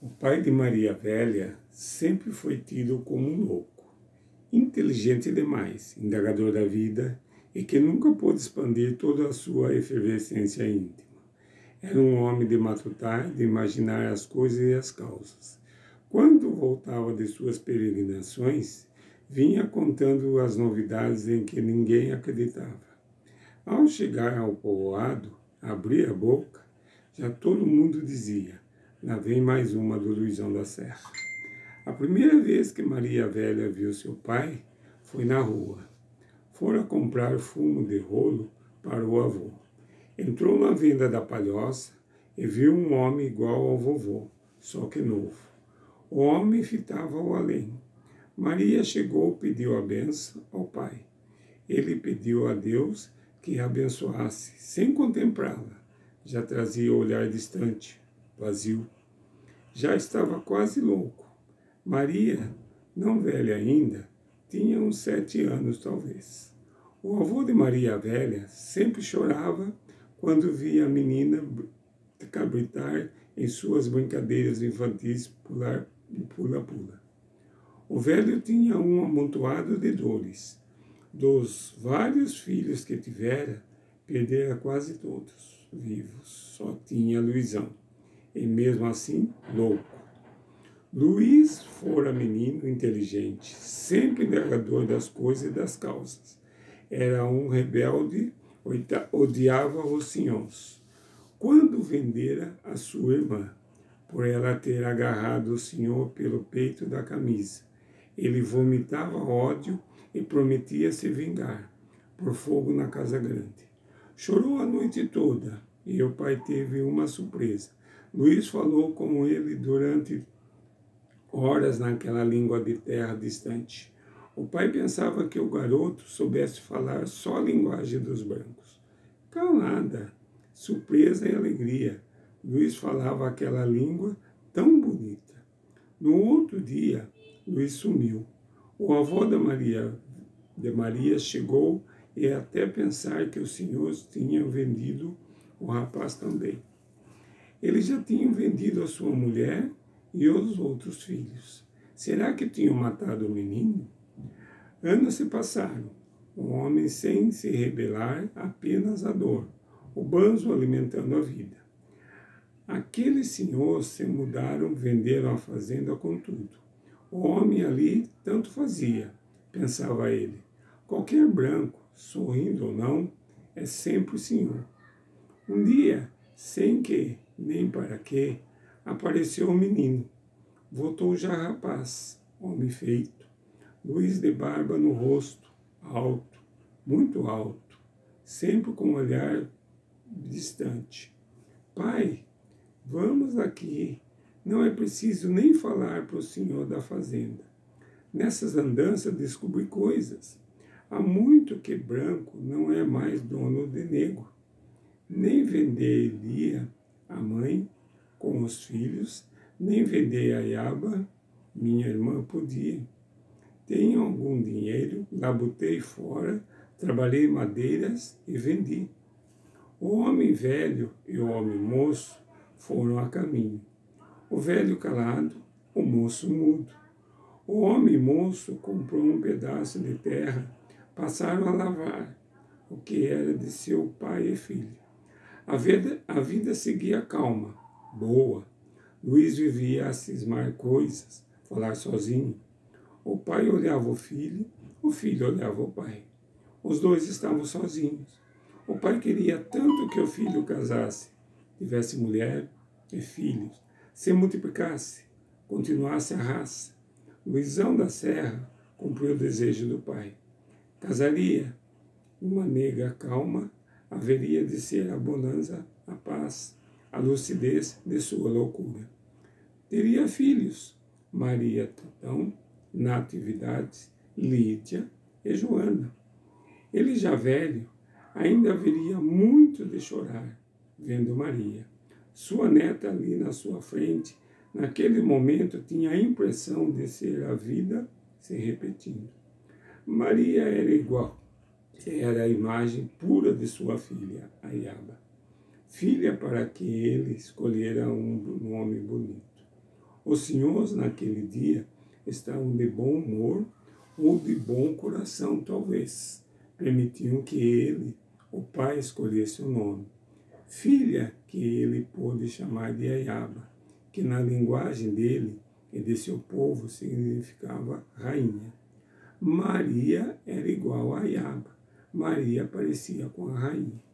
O pai de Maria Velha sempre foi tido como um louco, inteligente demais, indagador da vida e que nunca pôde expandir toda a sua efervescência íntima. Era um homem de matutar, de imaginar as coisas e as causas. Quando voltava de suas peregrinações, vinha contando as novidades em que ninguém acreditava. Ao chegar ao povoado, abria a boca, já todo mundo dizia: Lá vem mais uma do Luizão da Serra. A primeira vez que Maria Velha viu seu pai foi na rua. Fora comprar fumo de rolo para o avô. Entrou na venda da palhoça e viu um homem igual ao vovô, só que novo. O homem fitava-o além. Maria chegou e pediu a benção ao pai. Ele pediu a Deus que a abençoasse, sem contemplá-la. Já trazia o olhar distante, vazio. Já estava quase louco. Maria, não velha ainda, tinha uns sete anos talvez. O avô de Maria Velha sempre chorava quando via a menina cabritar em suas brincadeiras infantis pular pula-pula. O velho tinha um amontoado de dores. Dos vários filhos que tivera, perdera quase todos vivos. Só tinha Luizão e mesmo assim louco. Luiz fora menino inteligente, sempre negador das coisas e das causas. Era um rebelde, odiava os senhores. Quando vendera a sua irmã, por ela ter agarrado o senhor pelo peito da camisa, ele vomitava ódio e prometia se vingar por fogo na casa grande. Chorou a noite toda e o pai teve uma surpresa. Luiz falou com ele durante horas naquela língua de terra distante. O pai pensava que o garoto soubesse falar só a linguagem dos brancos. Calada, surpresa e alegria, Luiz falava aquela língua tão bonita. No outro dia, Luiz sumiu. O avô da Maria, de Maria chegou e até pensar que os senhores tinham vendido o rapaz também. Eles já tinham vendido a sua mulher e os outros filhos. Será que tinham matado o menino? Anos se passaram, o homem sem se rebelar, apenas a dor, o banzo alimentando a vida. Aqueles senhores se mudaram, venderam a fazenda com tudo. O homem ali tanto fazia, pensava ele. Qualquer branco, sorrindo ou não, é sempre o senhor. Um dia, sem que nem para quê, apareceu o menino. Voltou já rapaz, homem feito, luz de barba no rosto, alto, muito alto, sempre com um olhar distante. Pai, vamos aqui. Não é preciso nem falar para o senhor da fazenda. Nessas andanças descobri coisas. Há muito que branco não é mais dono de negro. Nem venderia a mãe com os filhos, nem vender a Yaba, minha irmã podia. Tenho algum dinheiro, labutei fora, trabalhei madeiras e vendi. O homem velho e o homem moço foram a caminho. O velho calado, o moço mudo. O homem moço comprou um pedaço de terra, passaram a lavar, o que era de seu pai e filho. A vida, a vida seguia calma, boa. Luiz vivia a cismar coisas, falar sozinho. O pai olhava o filho, o filho olhava o pai. Os dois estavam sozinhos. O pai queria tanto que o filho casasse, tivesse mulher e filhos, se multiplicasse, continuasse a raça. Luizão da Serra cumpriu o desejo do pai. Casaria uma nega calma haveria de ser a bonança, a paz, a lucidez de sua loucura. Teria filhos, Maria Tatão, Natividade, Lídia e Joana. Ele já velho, ainda haveria muito de chorar vendo Maria. Sua neta ali na sua frente, naquele momento tinha a impressão de ser a vida se repetindo. Maria era igual, era a imagem pura de sua filha, Ayaba. Filha para que ele escolhera um nome bonito. Os senhores naquele dia estavam de bom humor ou de bom coração, talvez. Permitiam que ele, o pai, escolhesse o nome. Filha, que ele pôde chamar de Ayaba, que na linguagem dele e de seu povo significava rainha. Maria era igual a Ayaba. Maria parecia com a rainha.